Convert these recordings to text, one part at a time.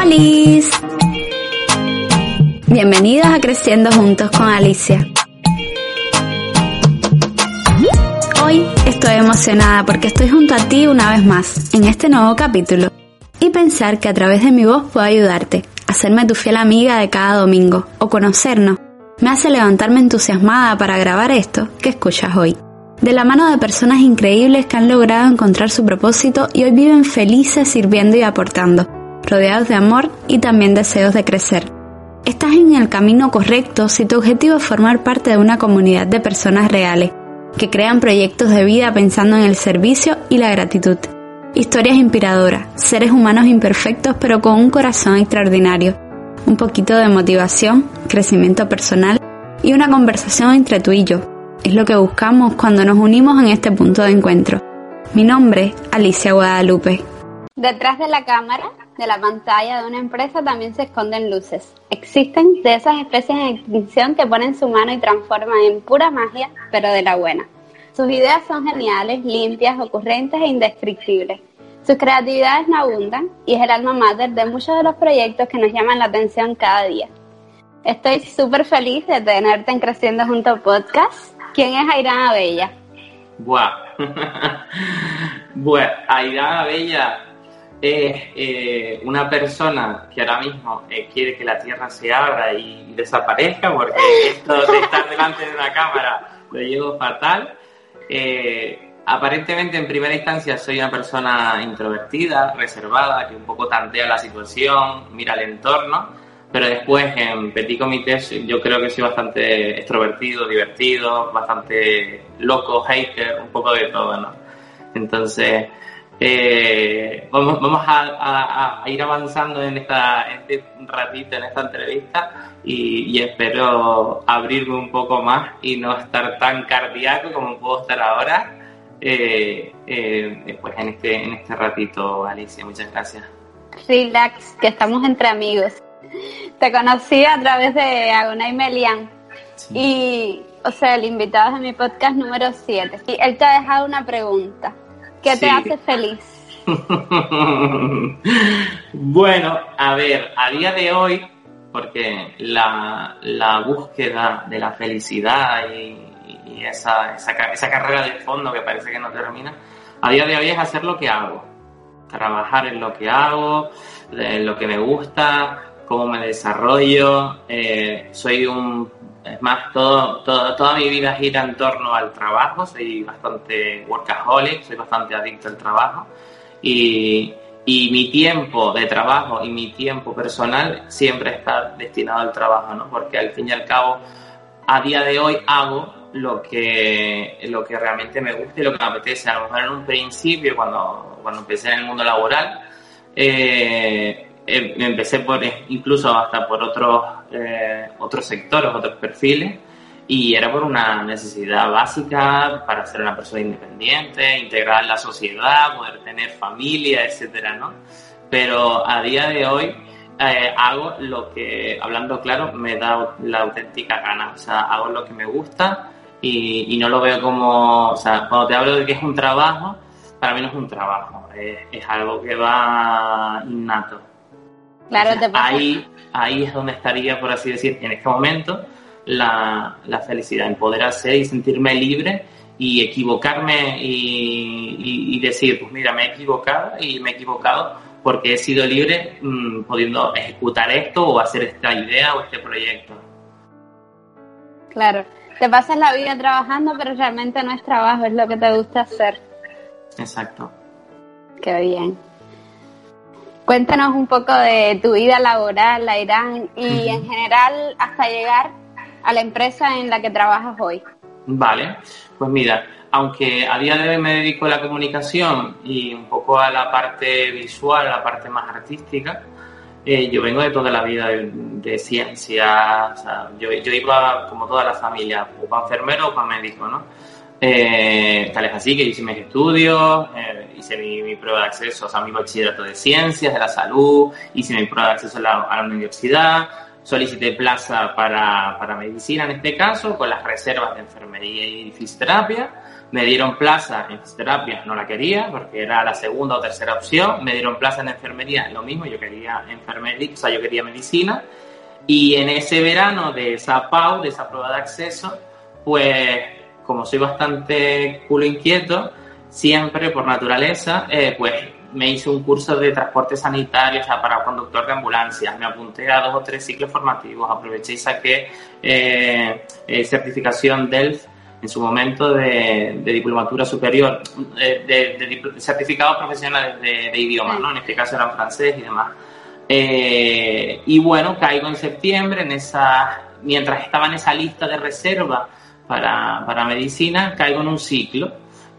¡Holis! Bienvenidos a Creciendo Juntos con Alicia. Hoy estoy emocionada porque estoy junto a ti una vez más en este nuevo capítulo y pensar que a través de mi voz puedo ayudarte, hacerme tu fiel amiga de cada domingo o conocernos, me hace levantarme entusiasmada para grabar esto que escuchas hoy. De la mano de personas increíbles que han logrado encontrar su propósito y hoy viven felices sirviendo y aportando, rodeados de amor y también deseos de crecer. Estás en el camino correcto si tu objetivo es formar parte de una comunidad de personas reales, que crean proyectos de vida pensando en el servicio y la gratitud. Historias inspiradoras, seres humanos imperfectos pero con un corazón extraordinario, un poquito de motivación, crecimiento personal y una conversación entre tú y yo. Es lo que buscamos cuando nos unimos en este punto de encuentro. Mi nombre, Alicia Guadalupe. Detrás de la cámara, de la pantalla de una empresa también se esconden luces. Existen de esas especies en extinción que ponen su mano y transforman en pura magia, pero de la buena. Sus ideas son geniales, limpias, ocurrentes e indescriptibles. Sus creatividades no abundan y es el alma mater de muchos de los proyectos que nos llaman la atención cada día. Estoy súper feliz de tenerte en Creciendo Junto Podcast. ¿Quién es Airán Abella? Buah. bueno, Airán Abella es eh, una persona que ahora mismo eh, quiere que la Tierra se abra y desaparezca, porque esto de estar delante de una cámara lo llevo fatal. Eh, aparentemente, en primera instancia, soy una persona introvertida, reservada, que un poco tantea la situación, mira el entorno, pero después en Petit Comité yo creo que soy bastante extrovertido, divertido, bastante loco, hater, un poco de todo, ¿no? Entonces, eh, vamos, vamos a, ir avanzando en, esta, este ratito, en esta entrevista, y, espero abrirme un poco más y no estar tan cardíaco como puedo estar ahora. Eh, eh, pues en este, en este ratito, Alicia, muchas gracias. Relax, que estamos entre amigos. Te conocí a través de Agonay Melian y, o sea, el invitado de mi podcast número 7. Y él te ha dejado una pregunta. ¿Qué te hace feliz? bueno, a ver, a día de hoy, porque la, búsqueda de la felicidad y, esa, esa, carrera de fondo que parece que no termina, a día de hoy es hacer lo que hago, trabajar en lo que hago, en lo que me gusta, cómo me desarrollo. Eh, soy un es más, todo, toda mi vida gira en torno al trabajo, soy bastante workaholic, soy bastante adicto al trabajo y, y mi tiempo de trabajo y mi tiempo personal siempre está destinado al trabajo, ¿no? Porque al fin y al cabo, a día de hoy hago lo que, lo que realmente me gusta y lo que me apetece. A lo mejor en un principio, cuando, cuando empecé en el mundo laboral, eh, eh, empecé por incluso hasta por otros eh, otros sectores, otros perfiles y era por una necesidad básica para ser una persona independiente, integrar la sociedad, poder tener familia, etcétera, ¿no? Pero a día de hoy eh, hago lo que, hablando claro, me da la auténtica gana, o sea, hago lo que me gusta y, no lo veo como, o sea, cuando te hablo de que es un trabajo, para mí no es un trabajo, es algo que va innato Claro, Ahí, ahí es donde estaría, por así decir, en este momento, la, felicidad, en poder hacer y sentirme libre y equivocarme y, decir, pues mira, me he equivocado y me he equivocado porque he sido libre mm, pudiendo ejecutar esto o hacer esta idea o este proyecto. Claro, te pasas la vida trabajando, pero realmente no es trabajo, es lo que te gusta hacer. Exacto. Qué bien. Cuéntanos un poco de tu vida laboral, la Irán, y en general hasta llegar a la empresa en la que trabajas hoy. Vale, pues mira, aunque a día de hoy me dedico a la comunicación y un poco a la parte visual, a la parte más artística, eh, yo vengo de toda la vida de, ciencia, o sea, yo, yo, iba como toda la familia, o para enfermero o para médico, ¿no? Eh, tal es así que hice mis estudios, eh, hice mi, prueba de acceso, o sea, mi bachillerato de ciencias, de la salud, hice mi prueba de acceso a la, universidad, solicité plaza para, para, medicina en este caso, con las reservas de enfermería y fisioterapia, Me dieron plaza en fisioterapia, no la quería porque era la segunda o tercera opción. Me dieron plaza en enfermería, lo mismo, yo quería enfermería, o sea, yo quería medicina. Y en ese verano de esa PAU, de esa prueba de acceso, pues como soy bastante culo inquieto, siempre por naturaleza, eh, pues me hice un curso de transporte sanitario, o sea, para conductor de ambulancias. Me apunté a dos o tres ciclos formativos, aproveché y saqué eh, eh, certificación DELF en su momento de, diplomatura superior, de, de, certificados profesionales de, idioma, ¿no? En este caso eran francés y demás. Eh, y bueno, caigo en septiembre, en esa, mientras estaba en esa lista de reserva para, para medicina, caigo en un ciclo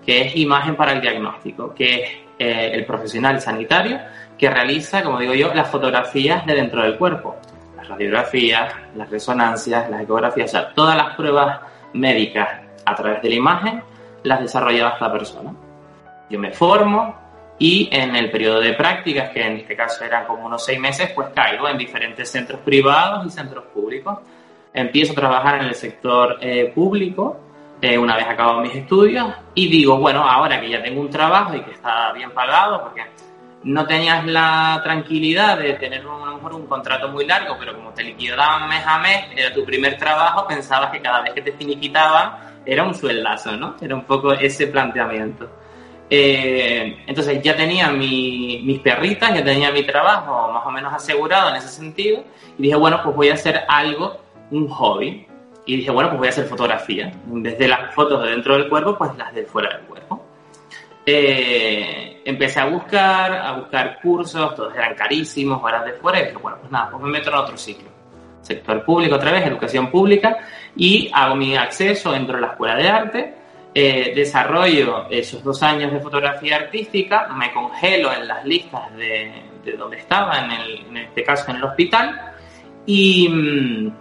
que es imagen para el diagnóstico, que es eh, el profesional sanitario que realiza, como digo yo, las fotografías de dentro del cuerpo, las radiografías, las resonancias, las ecografías, o sea, todas las pruebas médicas a través de la imagen las desarrollaba esta persona. Yo me formo y en el periodo de prácticas, que en este caso eran como unos seis meses, pues caigo en diferentes centros privados y centros públicos. Empiezo a trabajar en el sector eh, público eh, una vez acabado mis estudios y digo, bueno, ahora que ya tengo un trabajo y que está bien pagado, porque no tenías la tranquilidad de tener a lo mejor un contrato muy largo, pero como te liquidaban mes a mes, era tu primer trabajo, pensabas que cada vez que te finiquitaban era un sueldazo, ¿no? Era un poco ese planteamiento. Eh, entonces ya tenía mis perritas, ya tenía mi trabajo más o menos asegurado en ese sentido y dije, bueno, pues voy a hacer algo, un hobby. Y dije, bueno, pues voy a hacer fotografía. Desde las fotos de dentro del cuerpo, pues las de fuera del cuerpo. Eh, empecé a buscar, a buscar cursos, todos eran carísimos, horas de fuera, y dije, bueno, pues nada, pues me meto en otro ciclo. Sector público otra vez, educación pública, y hago mi acceso, entro a la escuela de arte, eh, desarrollo esos dos años de fotografía artística, me congelo en las listas de, de donde estaba, en, el, en este caso en el hospital, y...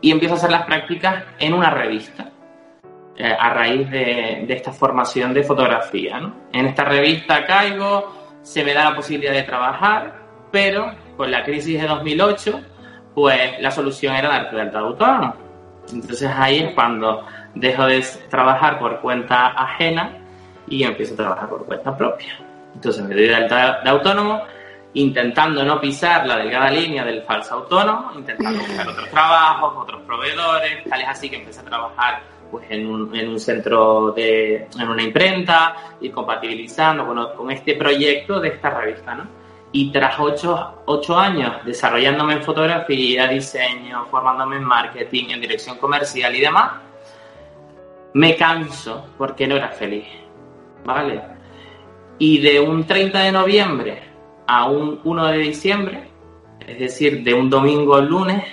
Y empiezo a hacer las prácticas en una revista eh, a raíz de, esta formación de fotografía. En esta revista caigo, se me da la posibilidad de trabajar, pero con la crisis de 2008, pues la solución era darte de alta de autónomo. Entonces ahí es cuando dejo de trabajar por cuenta ajena y empiezo a trabajar por cuenta propia. Entonces me doy de alta de autónomo intentando no pisar la delgada línea del falso autónomo, intentando buscar otros trabajos, otros proveedores, tal es así que empecé a trabajar pues en un, en un centro de, en una imprenta, y compatibilizando bueno, con este proyecto de esta revista, ¿no? Y tras ocho, ocho años desarrollándome en fotografía, diseño, formándome en marketing, en dirección comercial y demás, me canso porque no era feliz, ¿vale? Y de un 30 de noviembre a un 1 de diciembre, es decir, de un domingo al lunes,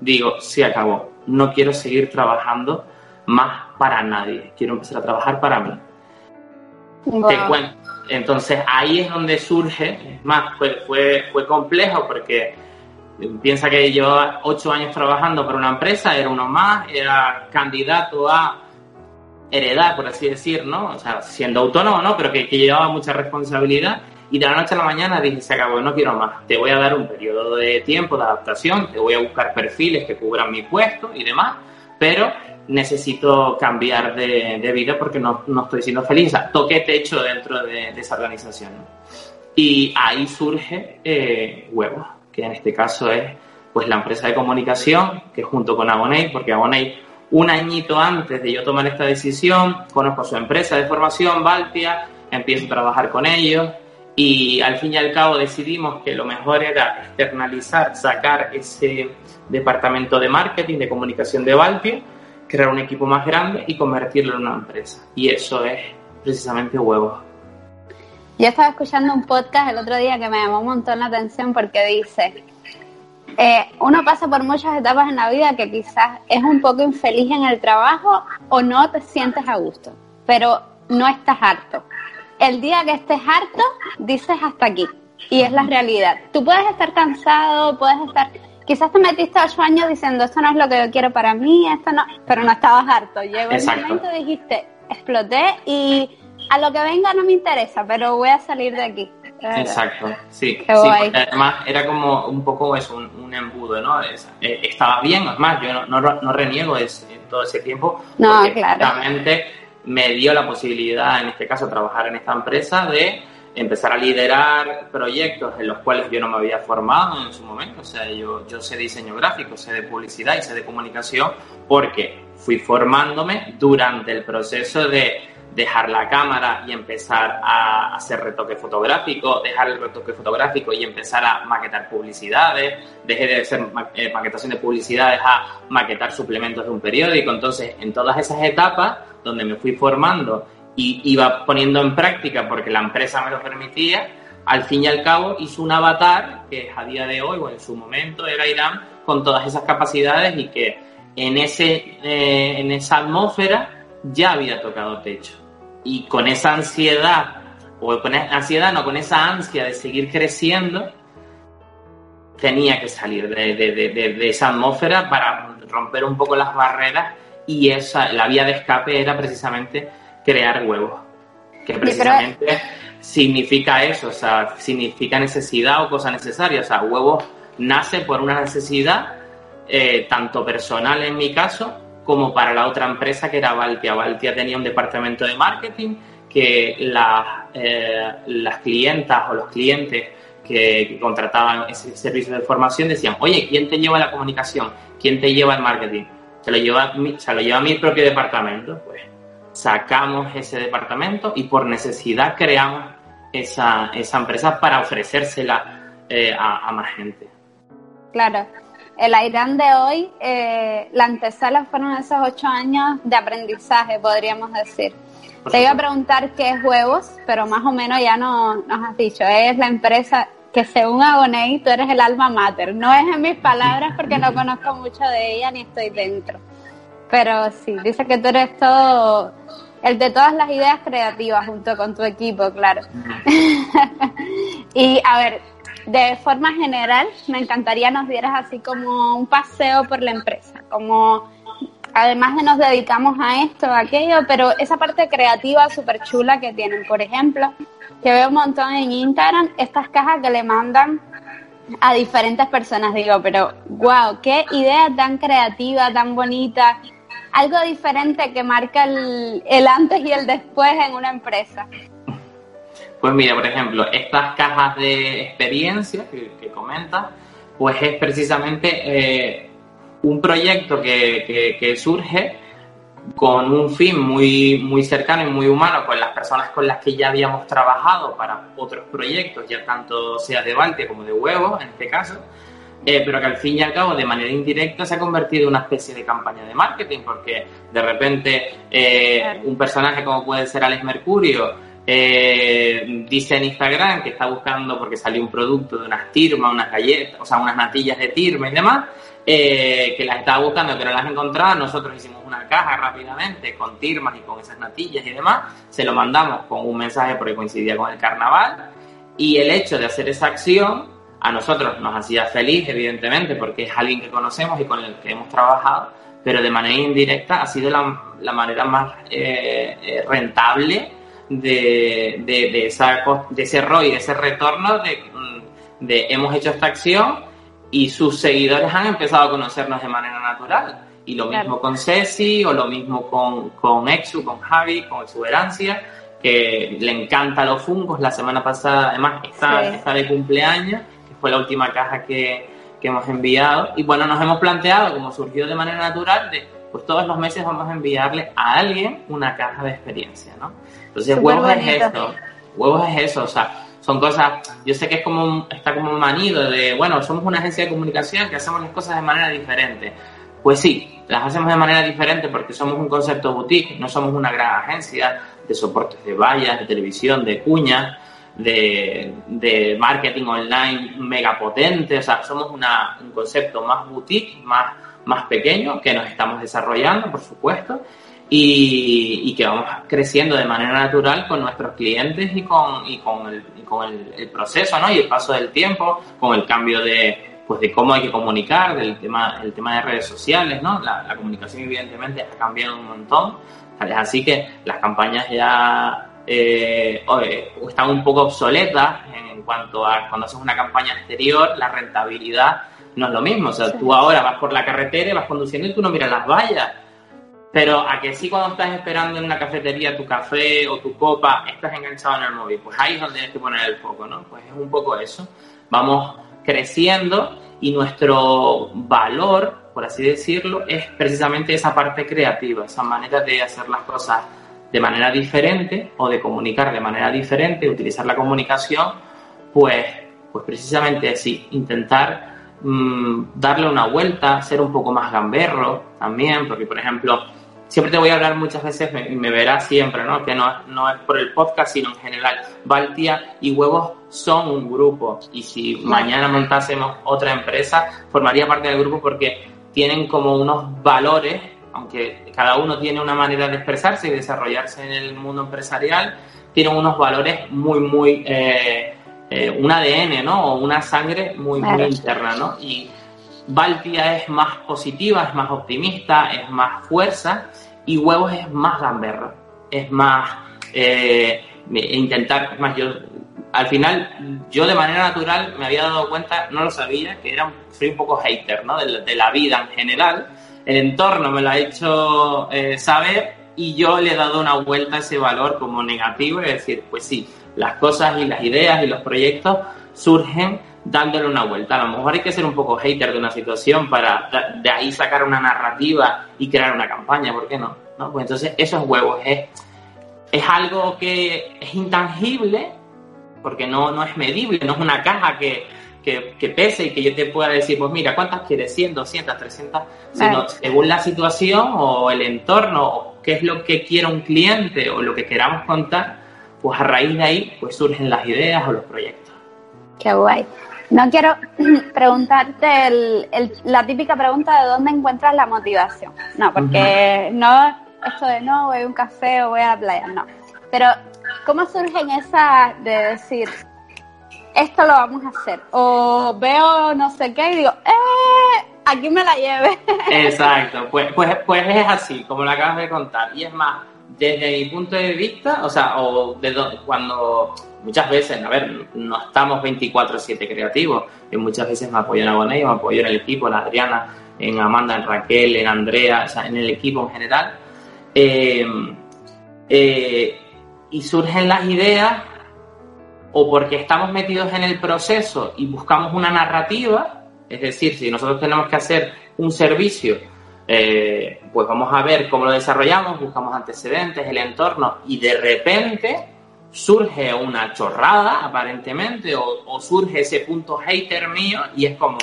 digo, se acabó, no quiero seguir trabajando más para nadie, quiero empezar a trabajar para mí. Te cuento. Entonces ahí es donde surge, es más, fue, fue, fue complejo porque piensa que llevaba ocho años trabajando para una empresa, era uno más, era candidato a heredar, por así decir, ¿no? O sea, siendo autónomo, ¿no? Pero que, que llevaba mucha responsabilidad y de la noche a la mañana dije, se acabó, no quiero más. Te voy a dar un periodo de tiempo de adaptación, te voy a buscar perfiles que cubran mi puesto y demás, pero necesito cambiar de, vida porque no, no, estoy siendo feliz. O sea, toqué techo dentro de, esa organización. Y ahí surge eh, Huevo, que en este caso es pues la empresa de comunicación, que junto con Aboney, porque Aboney un añito antes de yo tomar esta decisión, conozco a su empresa de formación, Baltia, empiezo a trabajar con ellos, y al fin y al cabo decidimos que lo mejor era externalizar, sacar ese departamento de marketing, de comunicación de Valpia, crear un equipo más grande y convertirlo en una empresa. Y eso es precisamente huevo. Yo estaba escuchando un podcast el otro día que me llamó un montón la atención porque dice, eh, uno pasa por muchas etapas en la vida que quizás es un poco infeliz en el trabajo o no te sientes a gusto, pero no estás harto el día que estés harto, dices hasta aquí. Y es la realidad. Tú puedes estar cansado, puedes estar... Quizás te metiste ocho años diciendo, esto no es lo que yo quiero para mí, esto no... Pero no estabas harto. Llegó el momento, dijiste, exploté y a lo que venga no me interesa, pero voy a salir de aquí. Exacto, sí. sí además era como un poco eso, un, embudo, ¿no? Eh, estaba bien, es más, yo no, no, reniego ese, todo ese tiempo. No, claro me dio la posibilidad, en este caso, trabajar en esta empresa de empezar a liderar proyectos en los cuales yo no me había formado en su momento. O sea, yo, yo sé diseño gráfico, sé de publicidad y sé de comunicación porque fui formándome durante el proceso de dejar la cámara y empezar a hacer retoque fotográfico, dejar el retoque fotográfico y empezar a maquetar publicidades, dejé de hacer eh, maquetación de publicidades a maquetar suplementos de un periódico. Entonces, en todas esas etapas donde me fui formando y iba poniendo en práctica porque la empresa me lo permitía, al fin y al cabo hizo un avatar que a día de hoy o en su momento era Irán con todas esas capacidades y que en, ese, eh, en esa atmósfera ya había tocado techo y con esa ansiedad, o con ansiedad, no, con esa ansia de seguir creciendo, tenía que salir de, esa atmósfera para romper un poco las barreras y esa, la vía de escape era precisamente crear huevos, que precisamente significa eso, o sea, significa necesidad o cosa necesaria, o sea, huevos nace por una necesidad eh, tanto personal en mi caso como para la otra empresa que era Valtia. Valtia tenía un departamento de marketing que eh, las clientas o los clientes que, contrataban ese servicio de formación decían, oye, ¿quién te lleva la comunicación? ¿Quién te lleva el marketing? Se lo lleva, se lo lleva mi propio departamento. Pues sacamos ese departamento y por necesidad creamos esa, esa empresa para ofrecérsela eh, a, a más gente. Claro, el Irán de hoy, eh, la antesala fueron esos ocho años de aprendizaje, podríamos decir. Te iba a preguntar qué es Huevos, pero más o menos ya no, nos has dicho, es la empresa que según Agoney tú eres el alma mater. No es en mis palabras porque no conozco mucho de ella ni estoy dentro. Pero sí, dice que tú eres todo, el de todas las ideas creativas junto con tu equipo, claro. y a ver, de forma general, me encantaría nos dieras así como un paseo por la empresa, como además de nos dedicamos a esto, a aquello, pero esa parte creativa súper chula que tienen, por ejemplo, que veo un montón en Instagram, estas cajas que le mandan a diferentes personas, digo, pero wow, qué idea tan creativa, tan bonita, algo diferente que marca el, el antes y el después en una empresa. Pues mira, por ejemplo, estas cajas de experiencia que, que comentas, pues es precisamente eh, un proyecto que, surge con un fin muy, muy cercano y muy humano con las personas con las que ya habíamos trabajado para otros proyectos, ya tanto sea de Balte como de Huevos, en este caso, eh, pero que al fin y al cabo, de manera indirecta, se ha convertido en una especie de campaña de marketing, porque de repente eh, un personaje como puede ser Alex Mercurio, eh, dice en Instagram que está buscando porque salió un producto de unas tirmas, unas galletas, o sea, unas natillas de tirma y demás, eh, que las estaba buscando que no las encontraba. Nosotros hicimos una caja rápidamente con tirmas y con esas natillas y demás. Se lo mandamos con un mensaje porque coincidía con el carnaval. Y el hecho de hacer esa acción a nosotros nos hacía feliz, evidentemente, porque es alguien que conocemos y con el que hemos trabajado, pero de manera indirecta ha sido la, manera más eh, rentable de, de, esa, de ese ROI, de ese retorno mm, de, hemos hecho esta acción y sus seguidores han empezado a conocernos de manera natural. Y lo mismo con Ceci, o lo mismo con, con Exu, con Javi, con Exuberancia, que le encanta los fungos. La semana pasada, además, está, de cumpleaños, que fue la última caja que, que hemos enviado. Y bueno, nos hemos planteado, como surgió de manera natural, de pues todos los meses vamos a enviarle a alguien una caja de experiencia, ¿no? Entonces, huevos es eso, huevos es eso, o sea, son cosas, yo sé que es como, está como manido de, bueno, somos una agencia de comunicación que hacemos las cosas de manera diferente. Pues sí, las hacemos de manera diferente porque somos un concepto boutique, no somos una gran agencia de soportes de vallas, de televisión, de cuñas, de, de marketing online mega potente, o sea, somos una, un concepto más boutique, más, más pequeño que nos estamos desarrollando, por supuesto, y, que vamos creciendo de manera natural con nuestros clientes y con, y con, el, con el, proceso ¿no? y el paso del tiempo, con el cambio de, pues, de cómo hay que comunicar, del tema, el tema de redes sociales, ¿no? la, comunicación evidentemente ha cambiado un montón, así que las campañas ya eh, están un poco obsoletas en cuanto a cuando haces una campaña exterior, la rentabilidad no es lo mismo. O sea, tú ahora vas por la carretera, vas conduciendo y tú no miras las vallas Pero a que sí cuando estás esperando en una cafetería tu café o tu copa, estás enganchado en el móvil, pues ahí es donde tienes que poner el foco, ¿no? Pues es un poco eso. Vamos creciendo y nuestro valor, por así decirlo, es precisamente esa parte creativa, esa manera de hacer las cosas de manera diferente o de comunicar de manera diferente, utilizar la comunicación, pues, pues precisamente así, intentar mm, darle una vuelta, ser un poco más gamberro también, porque por ejemplo, siempre te voy a hablar muchas veces y me, verás siempre, ¿no? Que no, no es por el podcast, sino en general. Baltia y Huevos son un grupo y si mañana montásemos otra empresa, formaría parte del grupo porque tienen como unos valores, aunque cada uno tiene una manera de expresarse y desarrollarse en el mundo empresarial, tienen unos valores muy, muy, eh, eh, un ADN, ¿no? O una sangre muy, muy interna, ¿no? Y Baltia es más positiva, es más optimista, es más fuerza y Huevos es más gamberro, es más eh, intentar, más yo, al final yo de manera natural me había dado cuenta, no lo sabía, que era, soy un poco hater, ¿no? De, la vida en general, el entorno me lo ha hecho eh, saber y yo le he dado una vuelta a ese valor como negativo y decir, pues sí, las cosas y las ideas y los proyectos surgen dándole una vuelta. A lo mejor hay que ser un poco hater de una situación para de ahí sacar una narrativa y crear una campaña, ¿por qué no? ¿No? Pues entonces esos huevos es, es algo que es intangible, porque no, no es medible, no es una caja que, que, pese y que yo te pueda decir, pues mira, ¿cuántas quieres? 100, 200, 300, sino según la situación o el entorno o qué es lo que quiera un cliente o lo que queramos contar, pues a raíz de ahí pues surgen las ideas o los proyectos. Qué guay. No quiero preguntarte la típica pregunta de dónde encuentras la motivación. No, porque no esto de no, voy a un café o voy a la playa, no. Pero, ¿cómo surge en esa de decir, esto lo vamos a hacer? O veo no sé qué y digo, ¡eh! Aquí me la lleve. Exacto, pues, pues, pues es así, como lo acabas de contar. Y es más, desde mi punto de vista, o sea, o de cuando muchas veces, a ver, no estamos 24-7 creativos, y muchas veces me apoyo en Agoney, me apoyo en el equipo, en Adriana, en Amanda, en Raquel, en Andrea, o sea, en el equipo en general. Eh, eh, y surgen las ideas o porque estamos metidos en el proceso y buscamos una narrativa, es decir, si nosotros tenemos que hacer un servicio, eh, pues vamos a ver cómo lo desarrollamos, buscamos antecedentes, el entorno y de repente surge una chorrada, aparentemente, o, surge ese punto hater mío y es como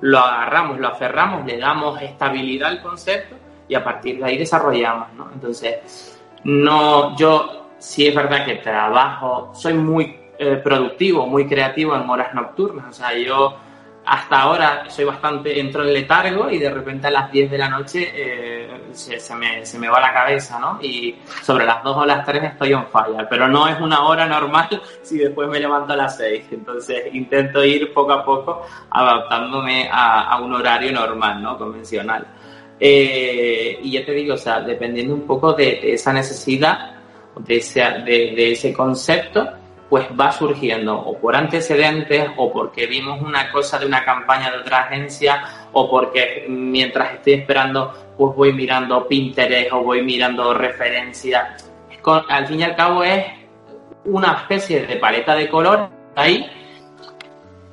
lo agarramos, lo aferramos, le damos estabilidad al concepto y a partir de ahí desarrollamos. Entonces, no, yo sí es verdad que trabajo, soy muy eh, productivo, muy creativo en horas nocturnas, o sea, yo hasta ahora soy bastante, entro en letargo y de repente a las 10 de la noche eh, se, me, se, me, va la cabeza, ¿no? Y sobre las 2 o las 3 estoy en falla, pero no es una hora normal si después me levanto a las 6. Entonces intento ir poco a poco adaptándome a, un horario normal, ¿no? Convencional. Eh, y ya te digo, o sea, dependiendo un poco de, esa necesidad, de ese, de, de ese concepto, pues va surgiendo o por antecedentes o porque vimos una cosa de una campaña de otra agencia o porque mientras estoy esperando pues voy mirando Pinterest o voy mirando referencias. Al fin y al cabo es una especie de paleta de color ahí.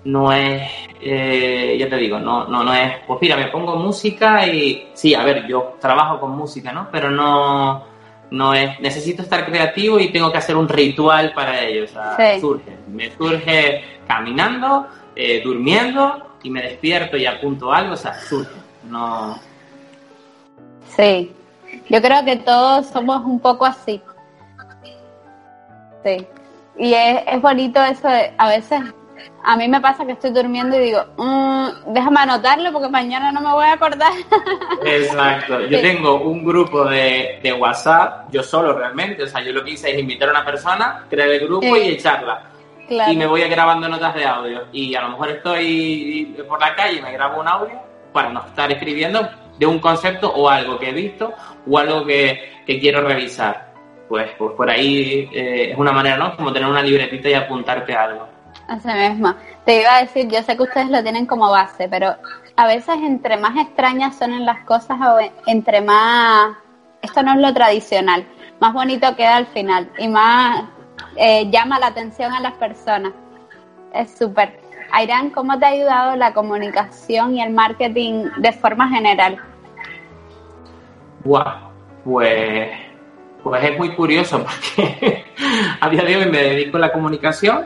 No es, eh, ya te digo, no, no, no es, pues mira, me pongo música y sí, a ver, yo trabajo con música, ¿no? Pero no, no es, necesito estar creativo y tengo que hacer un ritual para ello. O sea, surge. Me surge caminando, eh, durmiendo y me despierto y apunto algo, o sea, surge. No. Sí. Yo creo que todos somos un poco así. Sí. Y es, es bonito eso de, a veces a mí me pasa que estoy durmiendo y digo, mm, déjame anotarlo porque mañana no me voy a acordar. Exacto. Yo tengo un grupo de, de, WhatsApp, yo solo realmente. O sea, yo lo que hice es invitar a una persona, crear el grupo y echarla. Y me voy grabando notas de audio. Y a lo mejor estoy por la calle y me grabo un audio para no estar escribiendo de un concepto o algo que he visto o algo que, que quiero revisar. Pues, pues por ahí eh, es una manera, ¿no? Como tener una libretita y apuntarte algo. Así mismo. Te iba a decir, yo sé que ustedes lo tienen como base, pero a veces entre más extrañas son las cosas o entre más esto no es lo tradicional, más bonito queda al final y más eh, llama la atención a las personas. Es súper. Airán, ¿cómo te ha ayudado la comunicación y el marketing de forma general? Wow, pues, pues es muy curioso porque a día de hoy me dedico a la comunicación,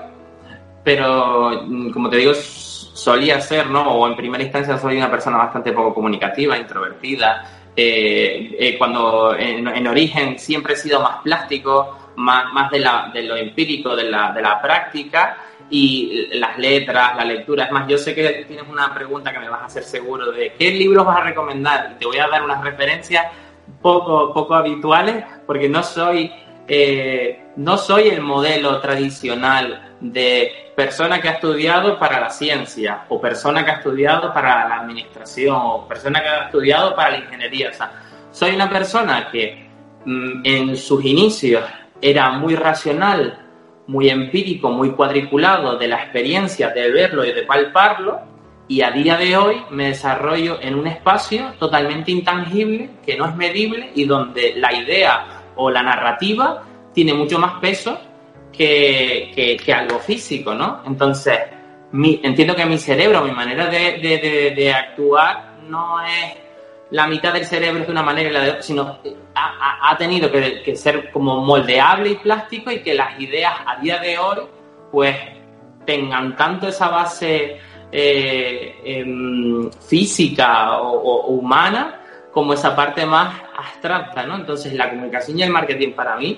pero mm, como te digo, solía ser, ¿no? O en primera instancia soy una persona bastante poco comunicativa, introvertida. Eh, eh, cuando en, origen siempre he sido más plástico, más, más de, la, de lo empírico, de la, de la práctica y las letras, la lectura. Es más, yo sé que tienes una pregunta que me vas a hacer seguro de qué libros vas a recomendar y te voy a dar unas referencias poco, poco habituales porque no soy, eh, no soy el modelo tradicional de persona que ha estudiado para la ciencia o persona que ha estudiado para la administración o persona que ha estudiado para la ingeniería. O sea, soy una persona que mm, en sus inicios era muy racional, muy empírico, muy cuadriculado de la experiencia de verlo y de palparlo, y a día de hoy me desarrollo en un espacio totalmente intangible, que no es medible y donde la idea o la narrativa tiene mucho más peso que, algo físico, ¿no? Entonces, entiendo que mi cerebro, mi manera de, actuar no es la mitad del cerebro de una manera y la de otra, sino ha, ha tenido que, ser como moldeable y plástico y que las ideas a día de hoy pues tengan tanto esa base eh, em, física o, humana como esa parte más abstracta, ¿no? Entonces la comunicación y el marketing para mí,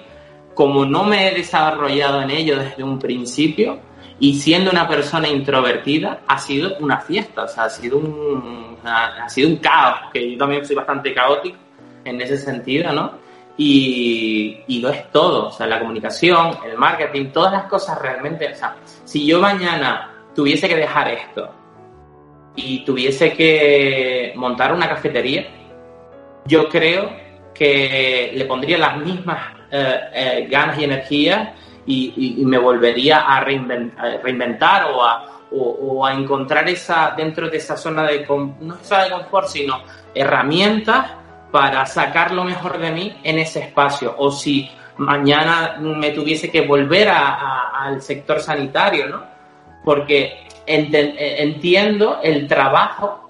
como no me he desarrollado en ello desde un principio y siendo una persona introvertida, ha sido una fiesta, o sea, ha sido un, ha sido un caos, que yo también soy bastante caótico en ese sentido, ¿no? Y, y lo es todo, o sea, la comunicación, el marketing, todas las cosas realmente, o sea, si yo mañana tuviese que dejar esto y tuviese que montar una cafetería, yo creo que le pondría las mismas eh, eh, ganas y energía y, me volvería a, reinventar o a, o, a, encontrar esa dentro de esa zona de no zona de confort sino herramientas para sacar lo mejor de mí en ese espacio. O si mañana me tuviese que volver al sector sanitario no porque entiendo el trabajo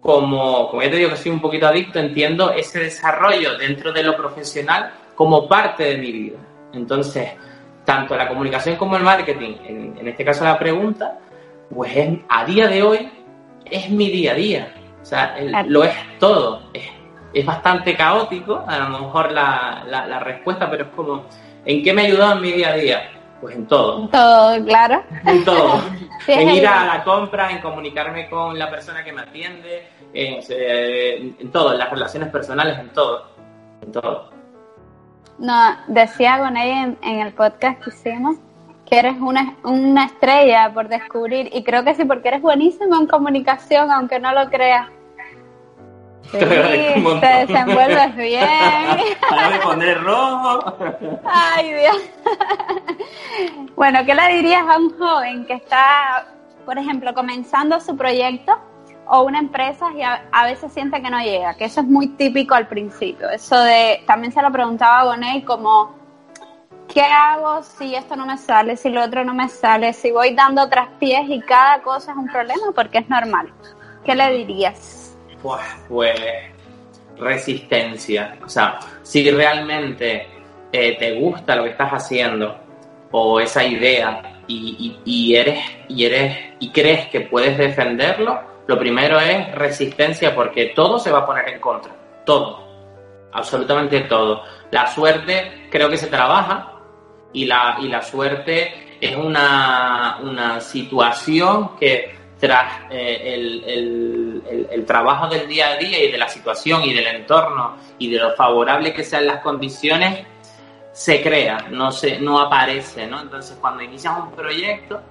como, como ya te digo que soy un poquito adicto, entiendo ese desarrollo dentro de lo profesional como parte de mi vida. Entonces, tanto la comunicación como el marketing, en, este caso la pregunta, pues a día de hoy es mi día a día. O sea, lo es todo. Es, es, bastante caótico, a lo mejor la, la, la respuesta, pero es como, ¿en qué me ha ayudado en mi día a día? Pues en todo. En todo, claro. En todo. en ir a la compra, en comunicarme con la persona que me atiende, en, en todo, en las relaciones personales, en todo. En todo. No, decía con ella en, el podcast que hicimos que eres una, una estrella por descubrir y creo que sí, porque eres buenísimo en comunicación, aunque no lo creas. Sí, te desenvuelves bien. Para de poner rojo. Ay, Dios. Bueno, ¿qué le dirías a un joven que está, por ejemplo, comenzando su proyecto o una empresa y a, veces siente que no llega? Que eso es muy típico al principio. Eso de, también se lo preguntaba a Bonet como, ¿qué hago si esto no me sale, si lo otro no me sale, si voy dando pies y cada cosa es un problema? Porque es normal. ¿Qué le dirías? pues resistencia. O sea, si realmente eh, te gusta lo que estás haciendo o esa idea y, eres y eres y crees que puedes defenderlo, lo primero es resistencia porque todo se va a poner en contra, todo, absolutamente todo. La suerte creo que se trabaja y la, y la suerte es una, una situación que tras eh, el, trabajo del día a día y de la situación y del entorno y de lo favorable que sean las condiciones, se crea, no, se, no aparece, ¿no? Entonces, cuando inicias un proyecto,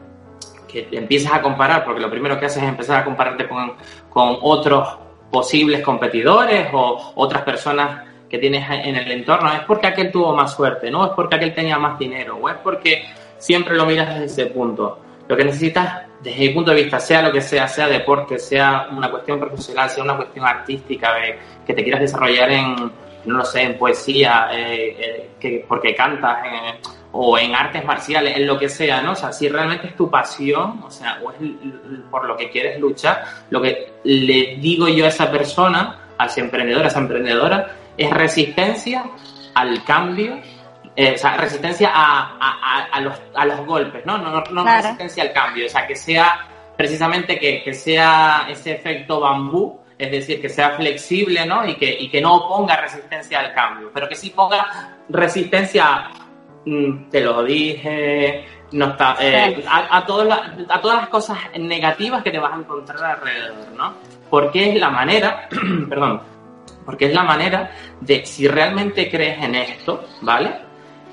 que empiezas a comparar, porque lo primero que haces es empezar a compararte con, con otros posibles competidores o otras personas que tienes en el entorno, es porque aquel tuvo más suerte, no es porque aquel tenía más dinero, o es porque siempre lo miras desde ese punto. Lo que necesitas desde mi punto de vista, sea lo que sea, sea deporte, sea una cuestión profesional, sea una cuestión artística, que te quieras desarrollar en, no lo sé, en poesía, eh, que, porque cantas, o en artes marciales, en lo que sea, ¿no? O sea, si realmente es tu pasión, o sea, o es por lo que quieres luchar, lo que le digo yo a esa persona, a ese emprendedor, a esa emprendedora, es resistencia al cambio, eh, o sea, resistencia a, a, los, a los golpes, ¿no? No, no, resistencia al cambio, o sea, que sea precisamente que, que sea ese efecto bambú, es decir, que sea flexible, ¿no? Y que, y que no ponga resistencia al cambio, pero que sí ponga resistencia Mm, te lo dije, no está, eh, a, a, todas las, a todas las cosas negativas que te vas a encontrar alrededor, ¿no? Porque es la manera, perdón, porque es la manera de, si realmente crees en esto, ¿vale?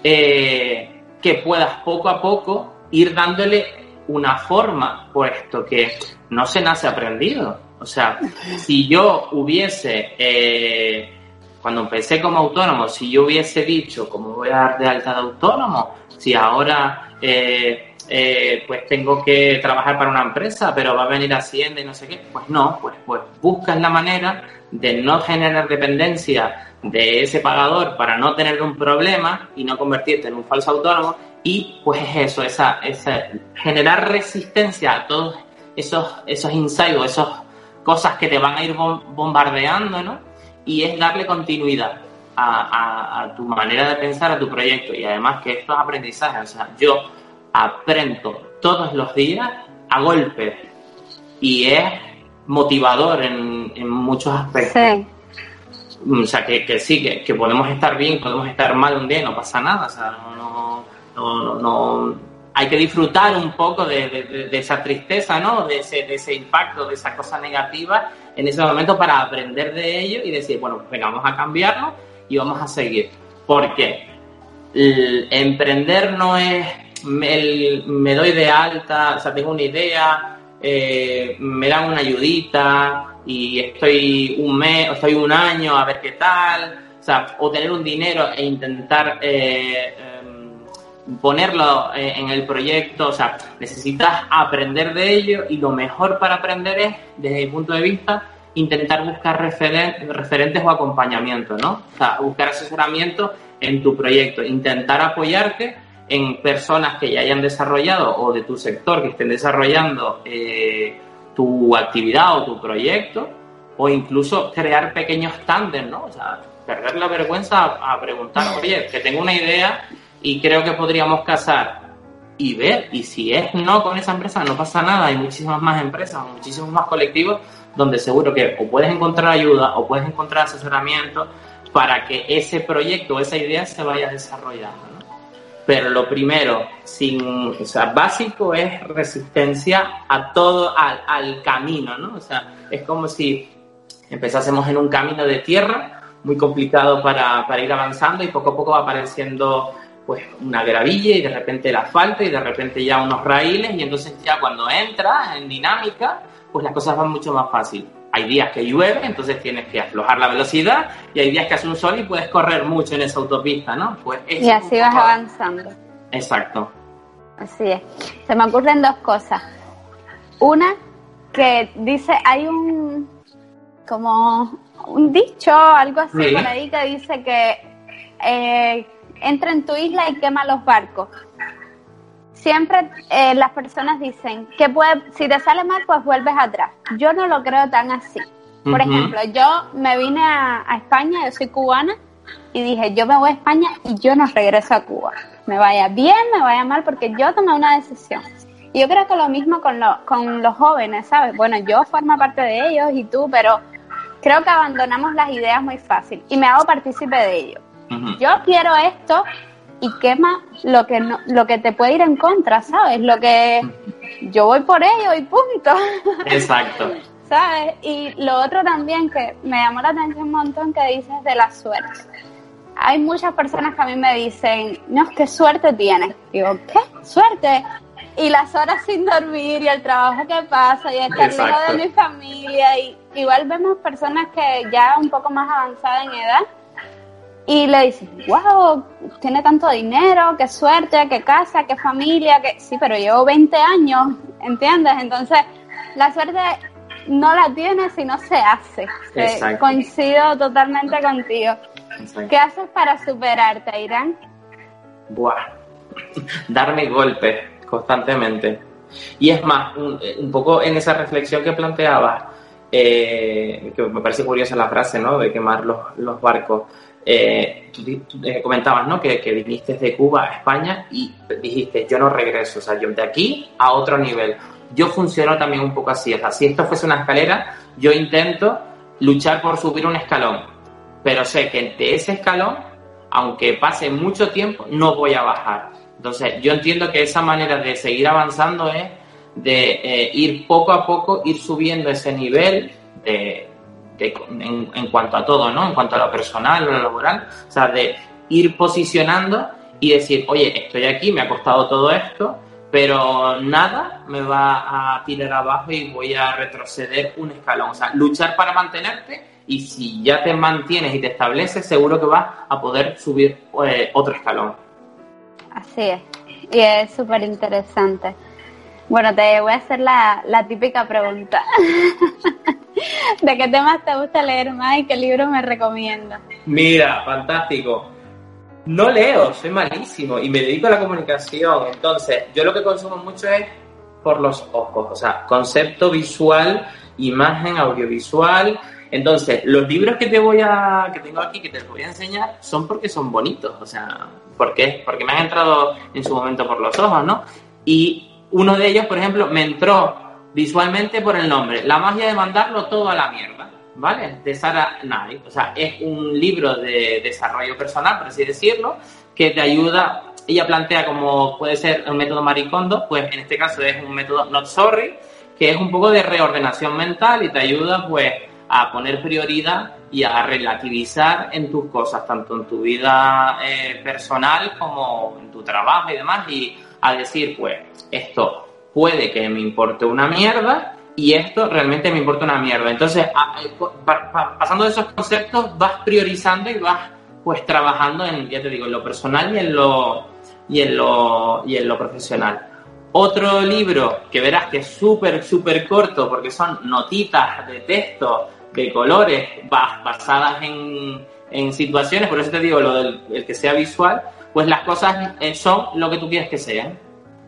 Eh, que puedas poco a poco ir dándole una forma, puesto que no se nace aprendido. O sea, si yo hubiese eh, cuando empecé como autónomo, si yo hubiese dicho, ¿cómo voy a dar de alta de autónomo? Si ahora eh, eh, pues tengo que trabajar para una empresa, pero va a venir Hacienda y no sé qué, pues no, pues, pues buscas la manera de no generar dependencia de ese pagador para no tener un problema y no convertirte en un falso autónomo y pues eso, esa, esa generar resistencia a todos esos, esos ensayos, esas cosas que te van a ir bombardeando, ¿no? Y es darle continuidad a, tu manera de pensar, a tu proyecto. Y además que estos aprendizajes, o sea, yo aprendo todos los días a golpe y es motivador en, muchos aspectos. O sea, que, que sí, que, podemos estar bien, podemos estar mal un día no pasa nada. O sea, no, no, no, hay que disfrutar un poco de, esa tristeza, ¿no? De ese, impacto, de esa cosa negativa en ese momento para aprender de ello y decir, bueno, venga, vamos a cambiarlo y vamos a seguir. Porque emprender no es me doy de alta, o sea, tengo una idea, eh, me dan una ayudita y estoy un mes estoy un año a ver qué tal, o tener un dinero e intentar eh, em, ponerlo eh, en el proyecto, o sea, necesitas aprender de ello y lo mejor para aprender es, desde mi punto de vista, intentar buscar referentes o acompañamiento, ¿no? O sea, buscar asesoramiento en tu proyecto, intentar apoyarte en personas que ya hayan desarrollado o de tu sector que estén desarrollando eh, tu actividad o tu proyecto, o incluso crear pequeños tandes, ¿no? O sea, perder la vergüenza a preguntar, oye, que tengo una idea y creo que podríamos casar y ver, y si es no con esa empresa, no pasa nada, hay muchísimas más empresas, muchísimos más colectivos donde seguro que o puedes encontrar ayuda o puedes encontrar asesoramiento para que ese proyecto esa idea se vaya desarrollando. ¿no? Pero lo primero, sin, o sea, básico es resistencia a todo, al, al camino, ¿no? O sea, es como si empezásemos en un camino de tierra muy complicado para, para ir avanzando y poco a poco va apareciendo pues una gravilla y de repente el asfalto y de repente ya unos raíles y entonces ya cuando entras en dinámica pues las cosas van mucho más fácil. Hay días que llueve, entonces tienes que aflojar la velocidad y hay días que hace un sol y puedes correr mucho en esa autopista, ¿no? Pues y así vas avanzando. Exacto. Así es. Se me ocurren dos cosas. Una que dice, hay un como un dicho, algo así por ahí que dice que eh, entra en tu isla y quema los barcos. Siempre eh, las personas dicen que puede, si te sale mal, pues vuelves atrás. Yo no lo creo tan así. Por ejemplo, yo me vine a, España, yo soy cubana, y dije, yo me voy a España y yo no regreso a Cuba. Me vaya bien, me vaya mal, porque yo tomé una decisión. Y yo creo que lo mismo con, con los jóvenes, ¿sabes? Bueno, yo formo parte de ellos y tú, pero creo que abandonamos las ideas muy fácil y me hago partícipe de ello. Yo quiero esto y quema lo que no, lo que te puede ir en contra, ¿sabes? Lo que yo voy por ello y punto. Exacto. ¿Sabes? Y lo otro también que me llamó la atención un montón que dices de la suerte. Hay muchas personas que a mí me dicen, no, qué suerte tienes. Digo, ¿qué? ¿Suerte? Y las horas sin dormir y el trabajo que pasa y estar lejos de mi familia. Y igual vemos personas que ya un poco más avanzadas en edad y le dices, wow, tiene tanto dinero, qué suerte, qué casa, qué familia, que sí, pero llevo 20 años, ¿entiendes? Entonces, la suerte no la tiene si no se hace. Coincido totalmente contigo. ¿Qué haces para superarte, Irán? Buah, darme golpes constantemente. Y es más, un, poco en esa reflexión que planteabas, eh, que me parece curiosa la frase, ¿no? De quemar los, los barcos. Eh, tú, eh, comentabas, ¿no? Que, que, viniste de Cuba a España y dijiste, yo no regreso, o sea, yo de aquí a otro nivel. Yo funciono también un poco así, o sea, si esto fuese una escalera, yo intento luchar por subir un escalón, pero sé que de ese escalón, aunque pase mucho tiempo, no voy a bajar. Entonces, yo entiendo que esa manera de seguir avanzando es de eh, ir poco a poco, ir subiendo ese nivel de, en, cuanto a todo, ¿no? En cuanto a lo personal, lo laboral, o sea, de ir posicionando y decir, oye, estoy aquí, me ha costado todo esto, pero nada me va a tirar abajo y voy a retroceder un escalón. O sea, luchar para mantenerte y si ya te mantienes y te estableces, seguro que vas a poder subir eh, otro escalón. Así es, y es súper interesante. Bueno, te voy a hacer la, la típica pregunta. ¿De qué temas te gusta leer más y qué libro me recomiendas? Mira, fantástico. No leo, soy malísimo y me dedico a la comunicación. Entonces, yo lo que consumo mucho es por los ojos, o sea, concepto visual, imagen, audiovisual. Entonces, los libros que te voy a, que tengo aquí, que te voy a enseñar, son porque son bonitos, o sea, porque, porque me han entrado en su momento por los ojos, ¿no? Y uno de ellos, por ejemplo, me entró visualmente por el nombre, La magia de mandarlo todo a la mierda, ¿vale? De Sarah Knight. O sea, es un libro de desarrollo personal, por así decirlo, que te ayuda, ella plantea como puede ser un método maricondo, pues en este caso es un método not sorry, que es un poco de reordenación mental y te ayuda pues a poner prioridad y a relativizar en tus cosas, tanto en tu vida eh, personal como en tu trabajo y demás, y a decir, pues, esto puede que me importe una mierda y esto realmente me importa una mierda. Entonces, eh, pasando de esos conceptos, vas priorizando y vas pues trabajando en, ya te digo, en lo personal y en lo, y en lo, y en lo profesional. Otro libro que verás que es súper, súper corto porque son notitas de texto, de colores, basadas en, en situaciones, por eso te digo lo del el que sea visual, pues las cosas eh, son lo que tú quieres que sean.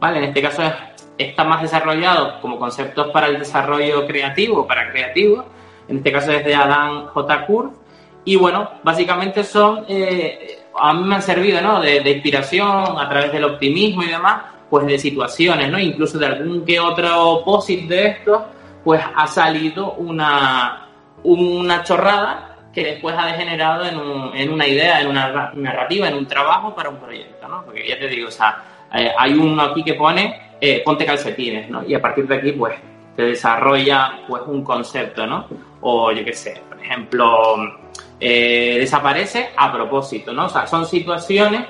¿Vale? En este caso es está más desarrollado como conceptos para el desarrollo creativo, para creativos. En este caso es de Adam J. Kurz. Y bueno, básicamente son, eh, a mí me han servido, ¿no? De, inspiración a través del optimismo y demás, pues de situaciones, ¿no? Incluso de algún que otro posit de estos, pues ha salido una, una chorrada que después ha degenerado en, un, en una idea, en una narrativa, en un trabajo para un proyecto, ¿no? Porque ya te digo, o sea, eh, hay uno aquí que pone eh, ponte calcetines, ¿no? Y a partir de aquí, pues, te desarrolla, pues, un concepto, ¿no? O yo qué sé, por ejemplo, eh, desaparece a propósito, ¿no? O sea, son situaciones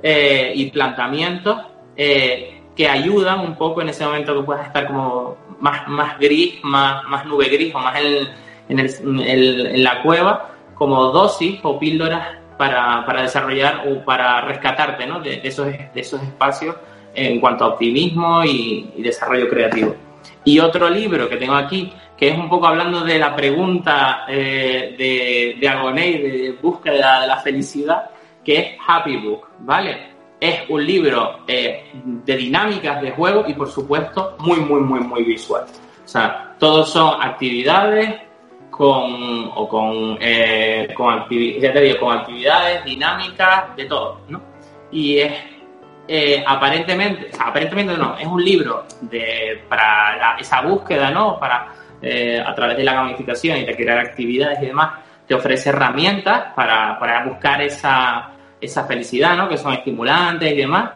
eh, y planteamientos que ayudan un poco en ese momento que puedas estar como más, más gris, más, más nube gris o más en, en, la cueva, como dosis o píldoras para, para desarrollar o para rescatarte ¿no? de, esos, de esos espacios en cuanto a optimismo y, desarrollo creativo. Y otro libro que tengo aquí, que es un poco hablando de la pregunta eh, de, de Agoné, de búsqueda de la felicidad, que es Happy Book, ¿vale? Es un libro eh, de dinámicas de juego y, por supuesto, muy, muy, muy, muy visual. O sea, todos son actividades con, o con, eh, con, ya te digo, con actividades, dinámicas, de todo, ¿no? Y es eh, aparentemente, aparentemente no, es un libro de, para esa búsqueda, ¿no? Para, eh, a través de la gamificación y de crear actividades y demás, te ofrece herramientas para, para buscar esa, esa felicidad, ¿no? Que son estimulantes y demás.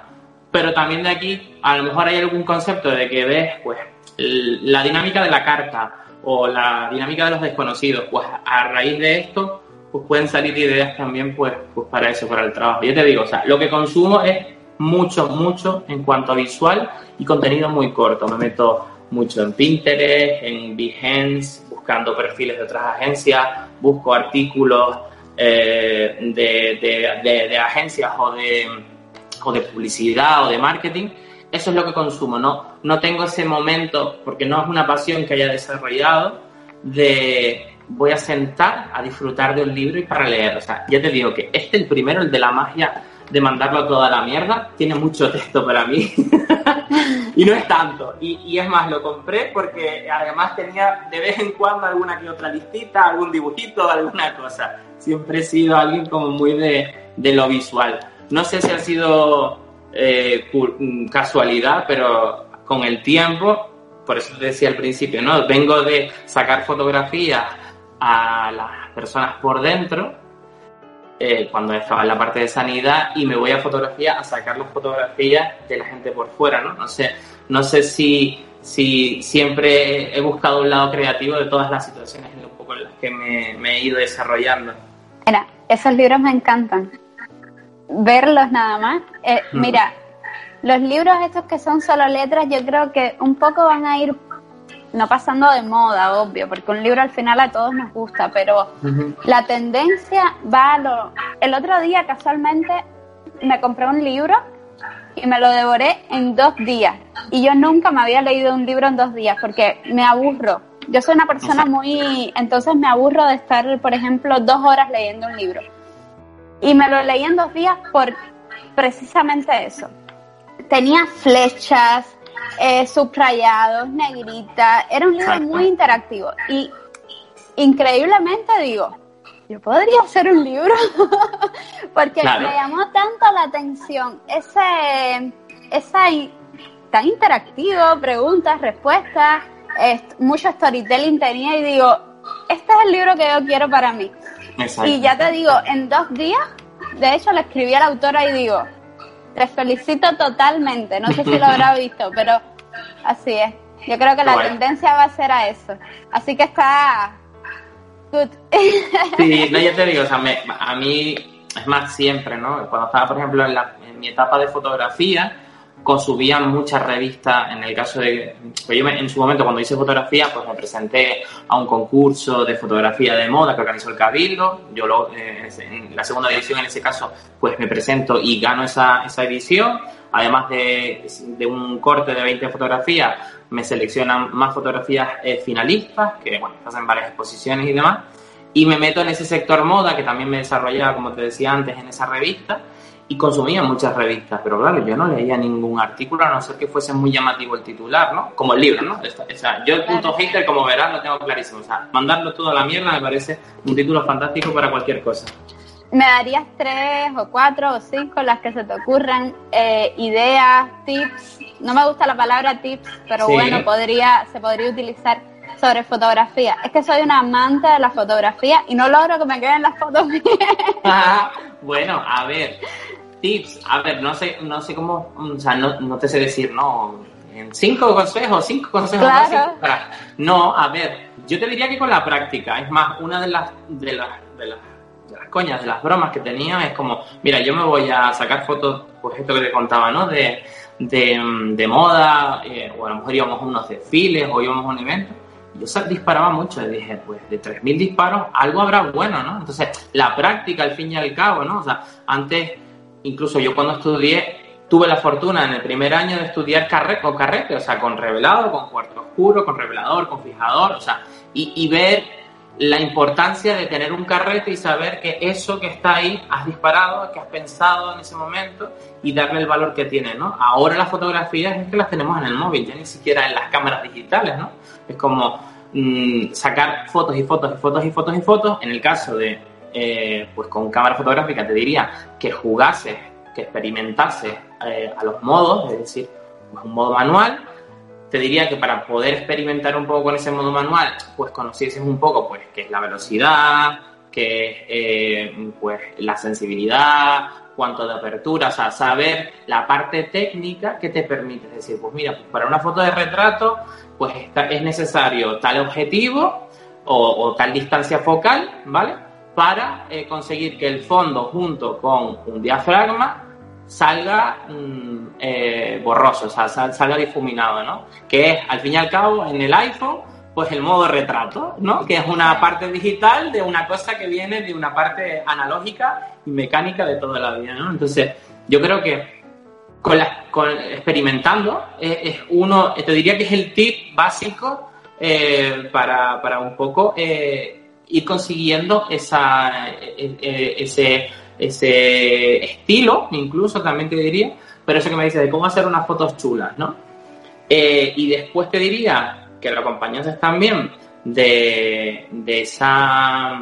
Pero también de aquí, a lo mejor hay algún concepto de que ves, pues, la dinámica de la carta o la dinámica de los desconocidos. Pues a raíz de esto, pues pueden salir ideas también, pues, pues para eso, para el trabajo. Yo te digo, o sea, lo que consumo es mucho, mucho en cuanto a visual y contenido muy corto. Me meto mucho en Pinterest, en Behance, buscando perfiles de otras agencias, busco artículos eh, de, de, agencias o de, o de publicidad o de marketing. Eso es lo que consumo, no, no tengo ese momento, porque no es una pasión que haya desarrollado, de, voy a sentar a disfrutar de un libro y para leer. O sea, ya te digo que este, el primero, el de la magia de mandarlo toda la mierda, tiene mucho texto para mí. y no es tanto. Y, es más, lo compré porque además tenía de vez en cuando alguna que otra listita, algún dibujito, alguna cosa. Siempre he sido alguien como muy de, de lo visual. No sé si ha sido eh, casualidad, pero con el tiempo, por eso te decía al principio, ¿no? Vengo de sacar fotografías a las personas por dentro eh, cuando estaba en la parte de sanidad y me voy a fotografía a sacar las fotografías de la gente por fuera, ¿no? No sé, no sé si, si siempre he buscado un lado creativo de todas las situaciones en, las que me, he ido desarrollando. Mira, esos libros me encantan. Verlos nada más. Eh, mira, los libros estos que son solo letras, yo creo que un poco van a ir no pasando de moda, obvio, porque un libro al final a todos nos gusta, pero la tendencia va a lo... El otro día casualmente me compré un libro y me lo devoré en dos días. Y yo nunca me había leído un libro en dos días porque me aburro. Yo soy una persona muy... Entonces me aburro de estar, por ejemplo, dos horas leyendo un libro. Y me lo leí en dos días por precisamente eso. Tenía flechas, eh, subrayados, negrita. Era un libro muy interactivo. Y increíblemente digo, yo podría hacer un libro porque me llamó tanto la atención ese, esa tan interactivo, preguntas, respuestas, mucho storytelling tenía y digo, este es el libro que yo quiero para mí. Y ya te digo, en dos días, de hecho le escribí a la autora y digo, te felicito totalmente. No sé si lo habrá visto, pero así es. Yo creo que la tendencia va a ser a eso. Así que está good. Sí, no, ya te digo, o sea, a mí es más siempre, ¿no? Cuando estaba, por ejemplo, en, la, en mi etapa de fotografía, consumían muchas revistas, en el caso de... Yo en su momento cuando hice fotografía, pues me presenté a un concurso de fotografía de moda que organizó el Cabildo, yo lo, eh, en la segunda edición en ese caso, pues me presento y gano esa, esa edición, además de, de, un corte de 20 fotografías, me seleccionan más fotografías eh, finalistas, que bueno, hacen varias exposiciones y demás, y me meto en ese sector moda, que también me desarrollaba, como te decía antes, en esa revista, y consumía muchas revistas, pero claro, yo no leía ningún artículo a no ser que fuese muy llamativo el titular, ¿no? Como el libro, ¿no? O sea, yo el punto hater, como verás, lo tengo clarísimo. O sea, mandarlo todo a la mierda me parece un título fantástico para cualquier cosa. ¿Me darías tres o cuatro o cinco las que se te ocurran? Eh, ideas, tips. No me gusta la palabra tips, pero bueno, podría, se podría utilizar sobre fotografía. Es que soy una amante de la fotografía y no logro que me queden las fotos bien. Ah, bueno, a ver, tips, a ver, no sé, no sé cómo, o sea, no, no te sé decir, no, cinco consejos, cinco consejos para, no, a ver, yo te diría que con la práctica, es más, una de las, de las, de las, coñas, de las bromas que tenía es como, mira, yo me voy a sacar fotos, pues esto que te contaba, ¿no? De, de, moda, eh, o a lo mejor íbamos a unos desfiles o íbamos a un evento, yo disparaba mucho y dije, pues de 3.000 disparos algo habrá bueno, ¿no? Entonces, la práctica al fin y al cabo, ¿no? O sea, antes incluso yo cuando estudié, tuve la fortuna en el primer año de estudiar carre con carrete, o sea, con revelado, con cuarto oscuro, con revelador, con fijador, o sea, y, ver la importancia de tener un carrete y saber que eso que está ahí has disparado, que has pensado en ese momento y darle el valor que tiene, ¿no? Ahora las fotografías es que las tenemos en el móvil, ya ni siquiera en las cámaras digitales, ¿no? Es como mm, sacar fotos y fotos y fotos y fotos y fotos. En el caso de eh, pues con cámara fotográfica te diría que jugase, que experimentase eh, a los modos, es decir, pues un modo manual. Te diría que para poder experimentar un poco con ese modo manual, pues conocieses un poco, pues, qué es la velocidad, qué es, eh, pues, la sensibilidad, cuánto de apertura, o sea, saber la parte técnica que te permite decir, pues mira, pues para una foto de retrato, pues es necesario tal objetivo o tal distancia focal, ¿vale? Para eh, conseguir que el fondo junto con un diafragma salga mm, eh, borroso, o sea, salga difuminado, ¿no? Que es, al fin y al cabo, en el iPhone, pues el modo retrato, ¿no? Que es una parte digital de una cosa que viene de una parte analógica y mecánica de toda la vida, ¿no? Entonces, yo creo que con, experimentando es, uno, te diría que es el tip básico eh, para, para, un poco ir consiguiendo esa, e, e, ese, ese estilo, incluso también te diría, pero eso que me dice de cómo hacer unas fotos chulas, ¿no? Eh, y después te diría que lo acompañases también de, de esa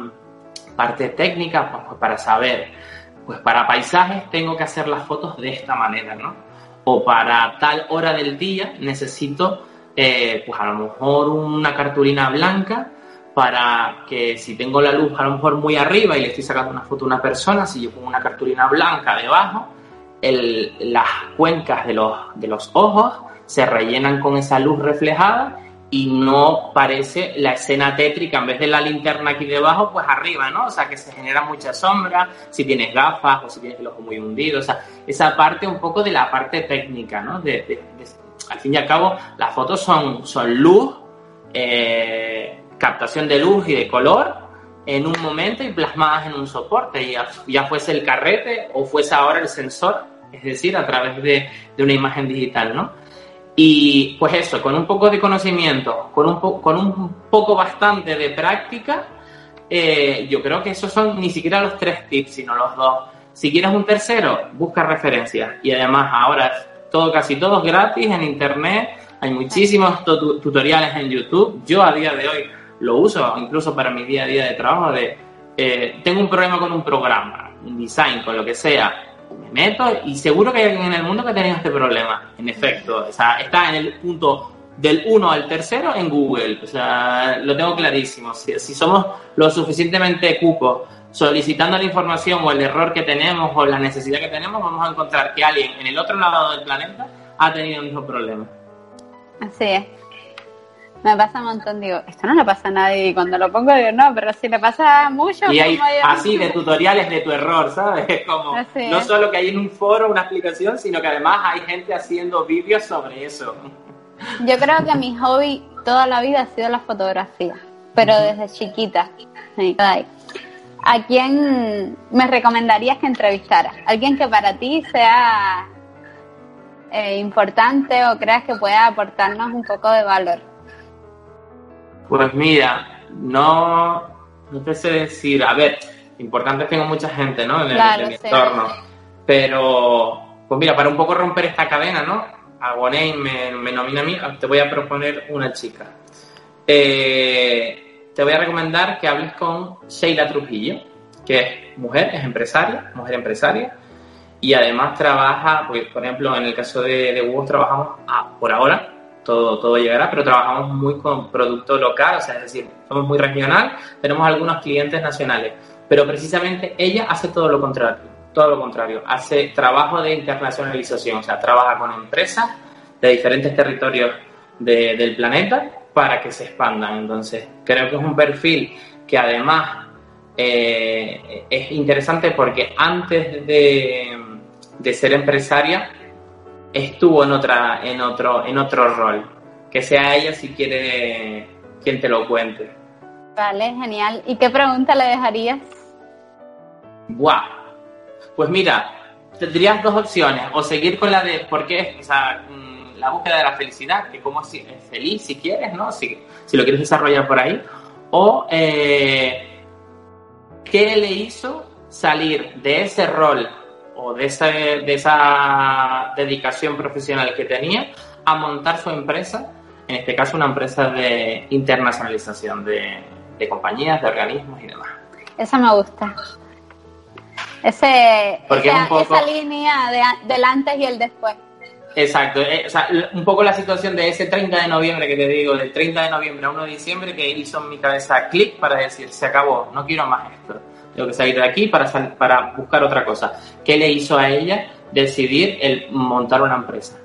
parte técnica pues, pues, para saber, pues para paisajes tengo que hacer las fotos de esta manera, ¿no? O para tal hora del día necesito, eh, pues a lo mejor una cartulina blanca para que si tengo la luz a lo mejor muy arriba y le estoy sacando una foto a una persona, si yo pongo una cartulina blanca debajo, el, las cuencas de los, de los ojos se rellenan con esa luz reflejada y no parece la escena tétrica, en vez de la linterna aquí debajo, pues arriba, ¿no? O sea, que se genera mucha sombra, si tienes gafas o si tienes el ojo muy hundido, o sea, esa parte un poco de la parte técnica, ¿no? De, al fin y al cabo, las fotos son, son luz, eh, captación de luz y de color en un momento y plasmadas en un soporte, ya, ya fuese el carrete o fuese ahora el sensor, es decir, a través de, de una imagen digital, ¿no? Y pues eso, con un poco de conocimiento, con un, con un poco bastante de práctica, eh, yo creo que esos son ni siquiera los tres tips, sino los dos. Si quieres un tercero, busca referencias. Y además ahora todo, casi todo es gratis en internet. Hay muchísimos tutoriales en YouTube. Yo a día de hoy lo uso incluso para mi día a día de trabajo. De, eh, tengo un problema con un programa, un design, con lo que sea me meto y seguro que hay alguien en el mundo que tenga este problema. En efecto, está en el punto del 1 al tercero en Google. Lo tengo clarísimo. Si, somos lo suficientemente cupos solicitando la información o el error que tenemos o la necesidad que tenemos, vamos a encontrar que alguien en el otro lado del planeta ha tenido el mismo problema. Así es. Me pasa un montón, digo, esto no le pasa a nadie. Y cuando lo pongo, digo, no, pero si le pasa mucho. Y hay así de tutoriales de tu error, ¿sabes? Es como, no solo que hay en un foro una explicación, sino que además hay gente haciendo vídeos sobre eso. Yo creo que mi hobby toda la vida ha sido la fotografía, pero desde chiquita. ¿A quién me recomendarías que entrevistara? ¿Alguien que para ti sea eh, importante o creas que pueda aportarnos un poco de valor? Pues mira, no, no te sé decir, a ver, importante tengo mucha gente, ¿no? En, el, mi entorno. Pero, pues mira, para un poco romper esta cadena, ¿no? Agoney me, me nomina a mí, te voy a proponer una chica. Eh, te voy a recomendar que hables con Sheila Trujillo, que es mujer, es empresaria, mujer empresaria, y además trabaja, pues, por ejemplo, en el caso de, de Hugo trabajamos por ahora todo, todo llegará, pero trabajamos muy con producto local, o sea, es decir, somos muy regional, tenemos algunos clientes nacionales, pero precisamente ella hace todo lo contrario, todo lo contrario, hace trabajo de internacionalización, o sea, trabaja con empresas de diferentes territorios del planeta para que se expandan. Entonces, creo que es un perfil que además eh, es interesante porque antes de, de ser empresaria, estuvo en otra, en otro, en otro rol. Que sea ella si quiere quien te lo cuente. Vale, genial. ¿Y qué pregunta le dejarías? Buah. Pues mira, tendrías dos opciones. O seguir con la de por qué, o sea, mm, la búsqueda de la felicidad, que como es feliz si quieres, ¿no? Si, si lo quieres desarrollar por ahí. O eh, qué le hizo salir de ese rol o de, de esa dedicación profesional que tenía a montar su empresa, en este caso una empresa de internacionalización de, compañías, de organismos y demás. Esa me gusta. Ese, esa, línea de, del antes y el después. Exacto, eh, o sea, un poco la situación de ese 30 de noviembre que te digo, del 30 de noviembre a 1 de diciembre, que hizo en mi cabeza clic para decir, se acabó, no quiero más esto tengo que salir de aquí para, para buscar otra cosa. ¿Qué le hizo a ella decidir el montar una empresa?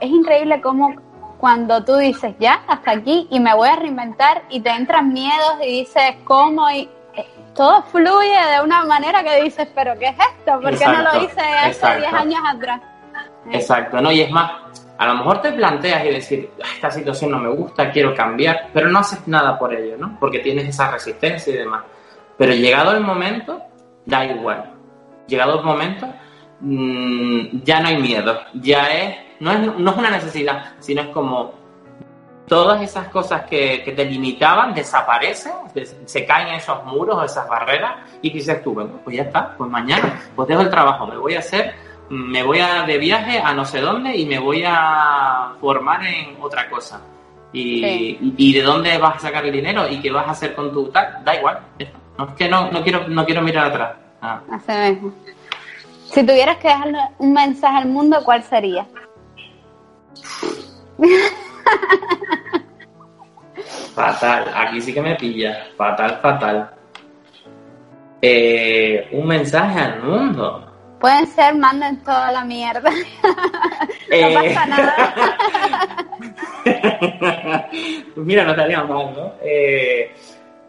Es increíble cómo cuando tú dices, ya, hasta aquí, y me voy a reinventar, y te entran miedos y dices, ¿cómo? Y eh, todo fluye de una manera que dices, ¿pero qué es esto? ¿Por qué no lo hice hace 10 años atrás? Exacto, ¿no? Y es más, a lo mejor te planteas y decir, ah, esta situación no me gusta, quiero cambiar, pero no haces nada por ello, ¿no? Porque tienes esa resistencia y demás. Pero llegado el momento, da igual. Llegado el momento, mm, ya no hay miedo. Ya es no, es, no es una necesidad, sino es como, todas esas cosas que, te limitaban desaparecen, se caen esos muros, esas barreras, y dices tú, bueno, pues ya está, pues mañana, pues dejo el trabajo, me voy a hacer, me voy a de viaje a no sé dónde y me voy a formar en otra cosa. Y, de dónde vas a sacar el dinero y qué vas a hacer con tu tal, da igual. No es que no, no quiero, no quiero mirar atrás. Ah. Si tuvieras que dejarle un mensaje al mundo, ¿cuál sería? fatal, aquí sí que me pilla. Fatal, fatal. Eh, un mensaje al mundo. Pueden ser, manden toda la mierda. no eh. pasa nada. mira, no estaría mal, ¿no? Eh,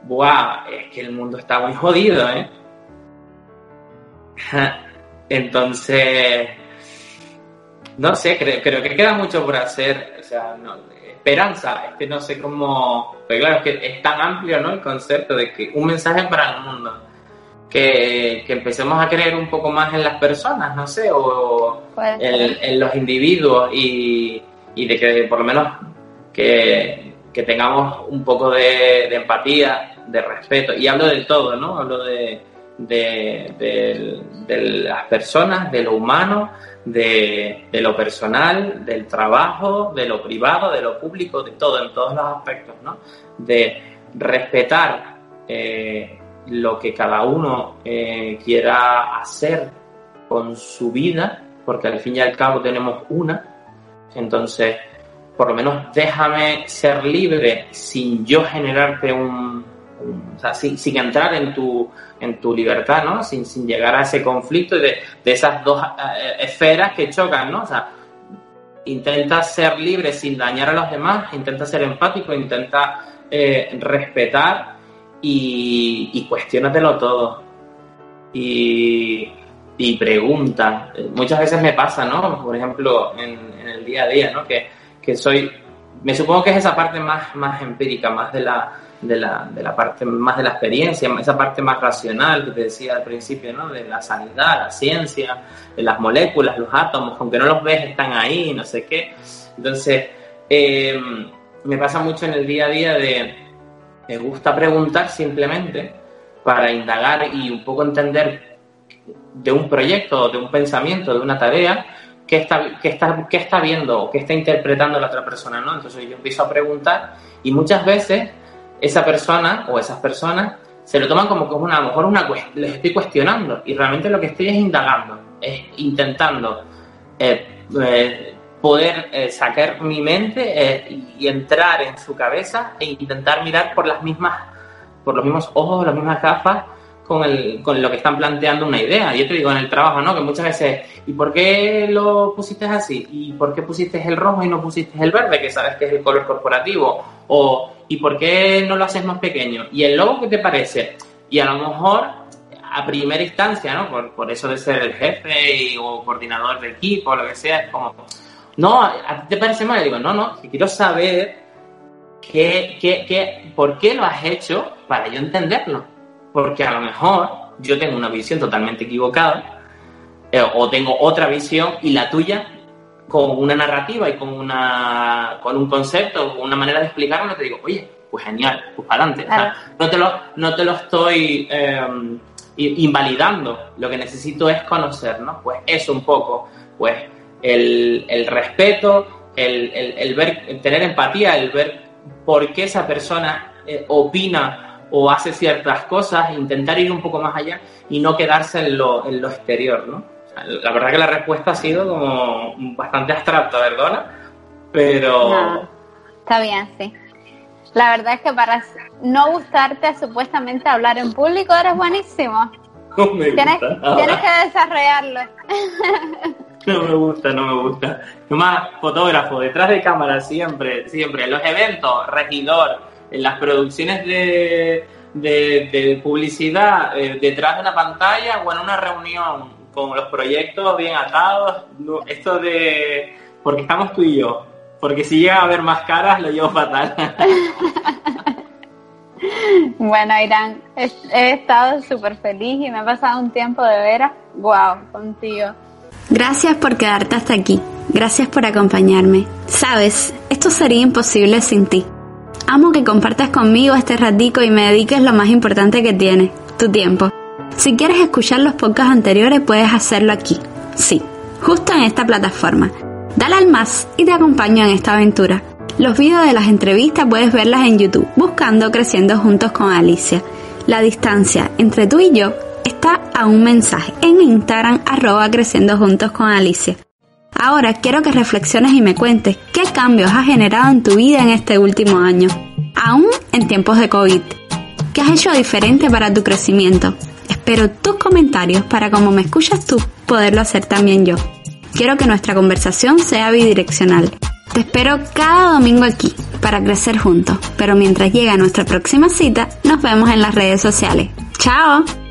buah, es que el mundo está muy jodido, ¿eh? Entonces, no sé, creo, creo, que queda mucho por hacer. O sea, no, esperanza, es que no sé cómo. Pero claro, es que es tan amplio ¿no? el concepto de que un mensaje para el mundo. Que, que empecemos a creer un poco más en las personas, no sé, o en, los individuos y, y, de que por lo menos que, que tengamos un poco de, de empatía, de respeto. Y hablo del todo, ¿no? Hablo de, de, las personas, de lo humano, de, lo personal, del trabajo, de lo privado, de lo público, de todo, en todos los aspectos, ¿no? De respetar eh, lo que cada uno eh, quiera hacer con su vida, porque al fin y al cabo tenemos una, entonces por lo menos déjame ser libre sin yo generarte un, sin, entrar en tu, tu libertad, ¿no? Sin, llegar a ese conflicto de, de esas dos eh, esferas que chocan, ¿no? O sea, intenta ser libre sin dañar a los demás, intenta ser empático, intenta eh, respetar y, y cuestionatelo todo. Y, pregunta. Muchas veces me pasa, ¿no? Por ejemplo, en, el día a día, ¿no? Que, soy, me supongo que es esa parte más empírica, más de la de la, de la parte más de la experiencia, esa parte más racional que te decía al principio, ¿no? De la sanidad, la ciencia, de las moléculas, los átomos, aunque no los ves, están ahí, no sé qué. Entonces, eh, me pasa mucho en el día a día de, me gusta preguntar simplemente para indagar y un poco entender de un proyecto, de un pensamiento, de una tarea, qué está, qué está, qué está viendo, qué está interpretando la otra persona, ¿no? Entonces yo empiezo a preguntar y muchas veces esa persona o esas personas se lo toman como que una, a lo mejor una, les estoy cuestionando y realmente lo que estoy es indagando, es intentando eh, eh, poder eh, sacar mi mente y entrar en su cabeza e intentar mirar por las mismas, por los mismos ojos, las mismas gafas con, el, con lo que están planteando una idea. Yo te digo en el trabajo, ¿no? Que muchas veces, ¿y por qué lo pusiste así? ¿Y por qué pusiste el rojo y no pusiste el verde, que sabes que es el color corporativo? O, ¿y por qué no lo haces más pequeño? ¿Y el logo qué te parece? Y a lo mejor, a primera instancia, ¿no? Por, por eso de ser el jefe o coordinador de equipo, o lo que sea, es como, no, ¿a ti te parece mal? Y digo, no, no, quiero saber qué, qué, qué, por qué lo has hecho para yo entenderlo porque a lo mejor yo tengo una visión totalmente equivocada eh, o tengo otra visión y la tuya con una narrativa y con una con un concepto, con una manera de explicarlo, te digo, oye, pues genial, pues para adelante. no, te lo, no te lo estoy em, invalidando, lo que necesito es conocer, ¿no? Pues eso un poco, pues el, el respeto, el, el, ver, el tener empatía, el ver por qué esa persona eh, opina o hace ciertas cosas, intentar ir un poco más allá y no quedarse en lo, en lo exterior, ¿no? La verdad que la respuesta ha sido como bastante abstracta, ¿verdad? Pero... está bien, sí. La verdad es que para no gustarte supuestamente hablar en público eres buenísimo. No me tienes, tienes que desarrollarlo. No me gusta, no me gusta. Más fotógrafo, detrás de cámara, siempre, siempre. En los eventos, regidor, en las producciones de, de, publicidad eh, detrás de una pantalla o en una reunión con los proyectos bien atados. esto de. Porque estamos tú y yo. Porque si llega a haber más caras, lo llevo fatal. bueno, Irán, he, estado súper feliz y me ha pasado un tiempo de veras. ¡Wow! Contigo. Gracias por quedarte hasta aquí. Gracias por acompañarme. Sabes, esto sería imposible sin ti. Amo que compartas conmigo este ratico y me dediques lo más importante que tienes, tu tiempo. Si quieres escuchar los podcasts anteriores puedes hacerlo aquí. Sí, justo en esta plataforma. Dale al más y te acompaño en esta aventura. Los videos de las entrevistas puedes verlas en YouTube buscando Creciendo Juntos con Alicia. La distancia entre tú y yo está a un mensaje en Instagram arroba Creciendo Juntos con Alicia. Ahora quiero que reflexiones y me cuentes qué cambios has generado en tu vida en este último año, aún en tiempos de COVID. ¿Qué has hecho diferente para tu crecimiento? Espero tus comentarios para como me escuchas tú, poderlo hacer también yo. Quiero que nuestra conversación sea bidireccional. Te espero cada domingo aquí para crecer juntos, pero mientras llega nuestra próxima cita, nos vemos en las redes sociales. ¡Chao!